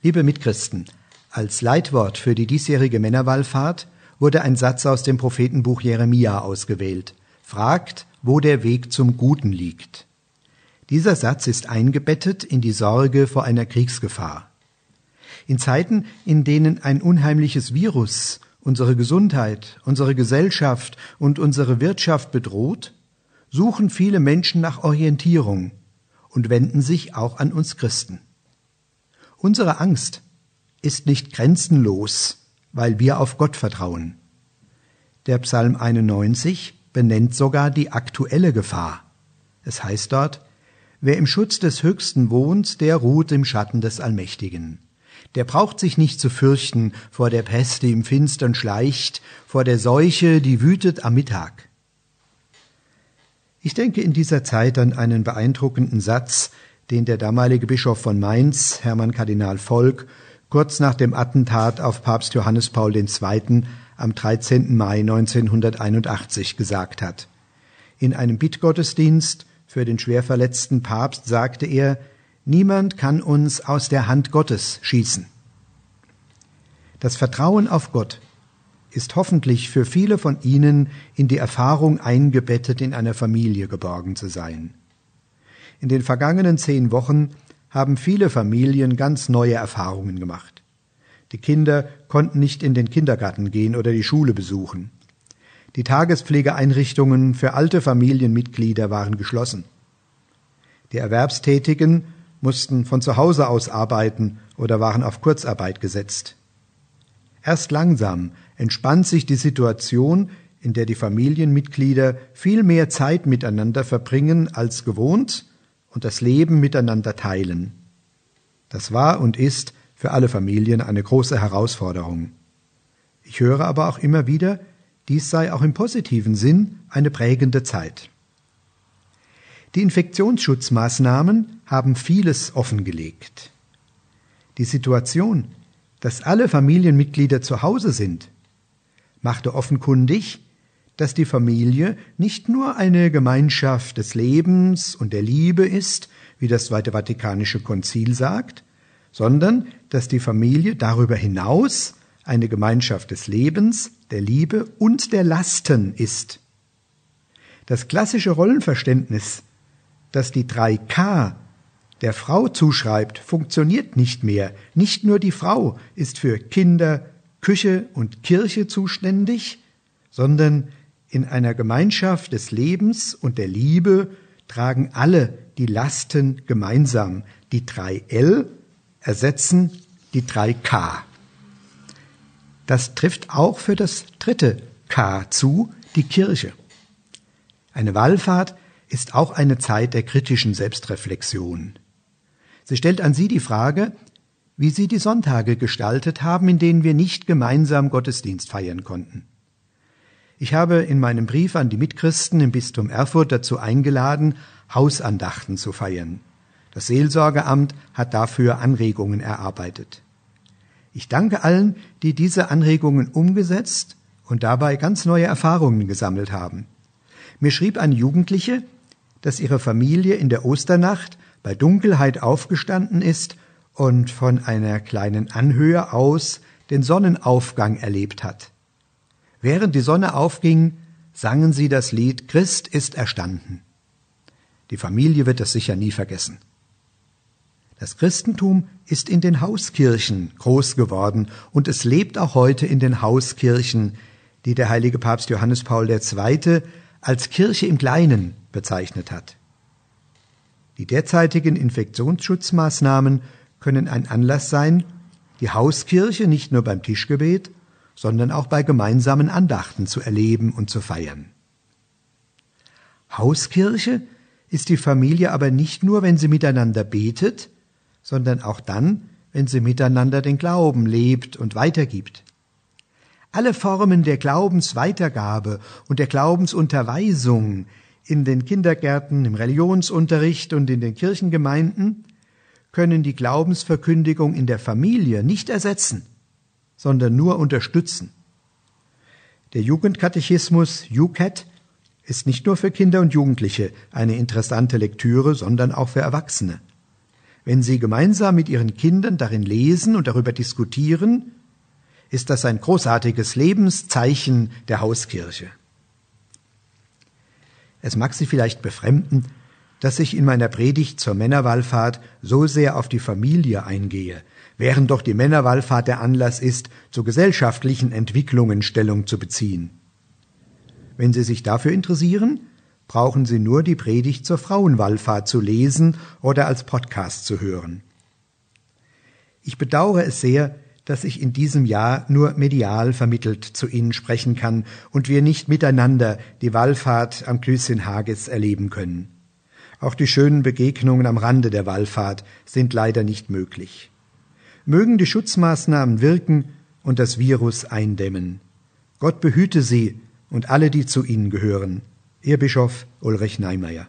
Liebe Mitchristen, als Leitwort für die diesjährige Männerwallfahrt wurde ein Satz aus dem Prophetenbuch Jeremia ausgewählt. Fragt, wo der Weg zum Guten liegt. Dieser Satz ist eingebettet in die Sorge vor einer Kriegsgefahr. In Zeiten, in denen ein unheimliches Virus unsere Gesundheit, unsere Gesellschaft und unsere Wirtschaft bedroht, suchen viele Menschen nach Orientierung und wenden sich auch an uns Christen. Unsere Angst ist nicht grenzenlos, weil wir auf Gott vertrauen. Der Psalm 91 benennt sogar die aktuelle Gefahr. Es heißt dort, Wer im Schutz des Höchsten wohnt, der ruht im Schatten des Allmächtigen. Der braucht sich nicht zu fürchten vor der Pest, die im Finstern schleicht, vor der Seuche, die wütet am Mittag. Ich denke in dieser Zeit an einen beeindruckenden Satz, den der damalige Bischof von Mainz, Hermann Kardinal Volk, kurz nach dem Attentat auf Papst Johannes Paul II. am 13. Mai 1981 gesagt hat. In einem Bittgottesdienst für den schwer verletzten Papst sagte er, Niemand kann uns aus der Hand Gottes schießen. Das Vertrauen auf Gott ist hoffentlich für viele von Ihnen in die Erfahrung eingebettet, in einer Familie geborgen zu sein. In den vergangenen zehn Wochen haben viele Familien ganz neue Erfahrungen gemacht. Die Kinder konnten nicht in den Kindergarten gehen oder die Schule besuchen. Die Tagespflegeeinrichtungen für alte Familienmitglieder waren geschlossen. Die Erwerbstätigen mussten von zu Hause aus arbeiten oder waren auf Kurzarbeit gesetzt. Erst langsam entspannt sich die Situation, in der die Familienmitglieder viel mehr Zeit miteinander verbringen als gewohnt und das Leben miteinander teilen. Das war und ist für alle Familien eine große Herausforderung. Ich höre aber auch immer wieder, dies sei auch im positiven Sinn eine prägende Zeit. Die Infektionsschutzmaßnahmen haben vieles offengelegt. Die Situation, dass alle Familienmitglieder zu Hause sind, machte offenkundig, dass die Familie nicht nur eine Gemeinschaft des Lebens und der Liebe ist, wie das Zweite Vatikanische Konzil sagt, sondern dass die Familie darüber hinaus eine Gemeinschaft des Lebens, der Liebe und der Lasten ist. Das klassische Rollenverständnis, das die drei K der Frau zuschreibt, funktioniert nicht mehr. Nicht nur die Frau ist für Kinder, Küche und Kirche zuständig, sondern in einer Gemeinschaft des Lebens und der Liebe tragen alle die Lasten gemeinsam. Die drei L ersetzen die drei K. Das trifft auch für das dritte K zu, die Kirche. Eine Wallfahrt ist auch eine Zeit der kritischen Selbstreflexion. Sie stellt an Sie die Frage, wie Sie die Sonntage gestaltet haben, in denen wir nicht gemeinsam Gottesdienst feiern konnten. Ich habe in meinem Brief an die Mitchristen im Bistum Erfurt dazu eingeladen, Hausandachten zu feiern. Das Seelsorgeamt hat dafür Anregungen erarbeitet. Ich danke allen, die diese Anregungen umgesetzt und dabei ganz neue Erfahrungen gesammelt haben. Mir schrieb eine Jugendliche, dass ihre Familie in der Osternacht bei Dunkelheit aufgestanden ist und von einer kleinen Anhöhe aus den Sonnenaufgang erlebt hat. Während die Sonne aufging, sangen sie das Lied Christ ist erstanden. Die Familie wird es sicher nie vergessen. Das Christentum ist in den Hauskirchen groß geworden und es lebt auch heute in den Hauskirchen, die der heilige Papst Johannes Paul II. als Kirche im Kleinen bezeichnet hat. Die derzeitigen Infektionsschutzmaßnahmen können ein Anlass sein, die Hauskirche nicht nur beim Tischgebet, sondern auch bei gemeinsamen Andachten zu erleben und zu feiern. Hauskirche ist die Familie aber nicht nur, wenn sie miteinander betet, sondern auch dann, wenn sie miteinander den Glauben lebt und weitergibt. Alle Formen der Glaubensweitergabe und der Glaubensunterweisung in den Kindergärten, im Religionsunterricht und in den Kirchengemeinden können die Glaubensverkündigung in der Familie nicht ersetzen sondern nur unterstützen. Der Jugendkatechismus UCAT ist nicht nur für Kinder und Jugendliche eine interessante Lektüre, sondern auch für Erwachsene. Wenn Sie gemeinsam mit Ihren Kindern darin lesen und darüber diskutieren, ist das ein großartiges Lebenszeichen der Hauskirche. Es mag Sie vielleicht befremden, dass ich in meiner Predigt zur Männerwallfahrt so sehr auf die Familie eingehe, während doch die Männerwallfahrt der Anlass ist, zu gesellschaftlichen Entwicklungen Stellung zu beziehen. Wenn Sie sich dafür interessieren, brauchen Sie nur die Predigt zur Frauenwallfahrt zu lesen oder als Podcast zu hören. Ich bedauere es sehr, dass ich in diesem Jahr nur medial vermittelt zu Ihnen sprechen kann und wir nicht miteinander die Wallfahrt am Klüsschen Hages erleben können. Auch die schönen Begegnungen am Rande der Wallfahrt sind leider nicht möglich. Mögen die Schutzmaßnahmen wirken und das Virus eindämmen. Gott behüte Sie und alle, die zu Ihnen gehören. Ihr Bischof Ulrich Neimeyer.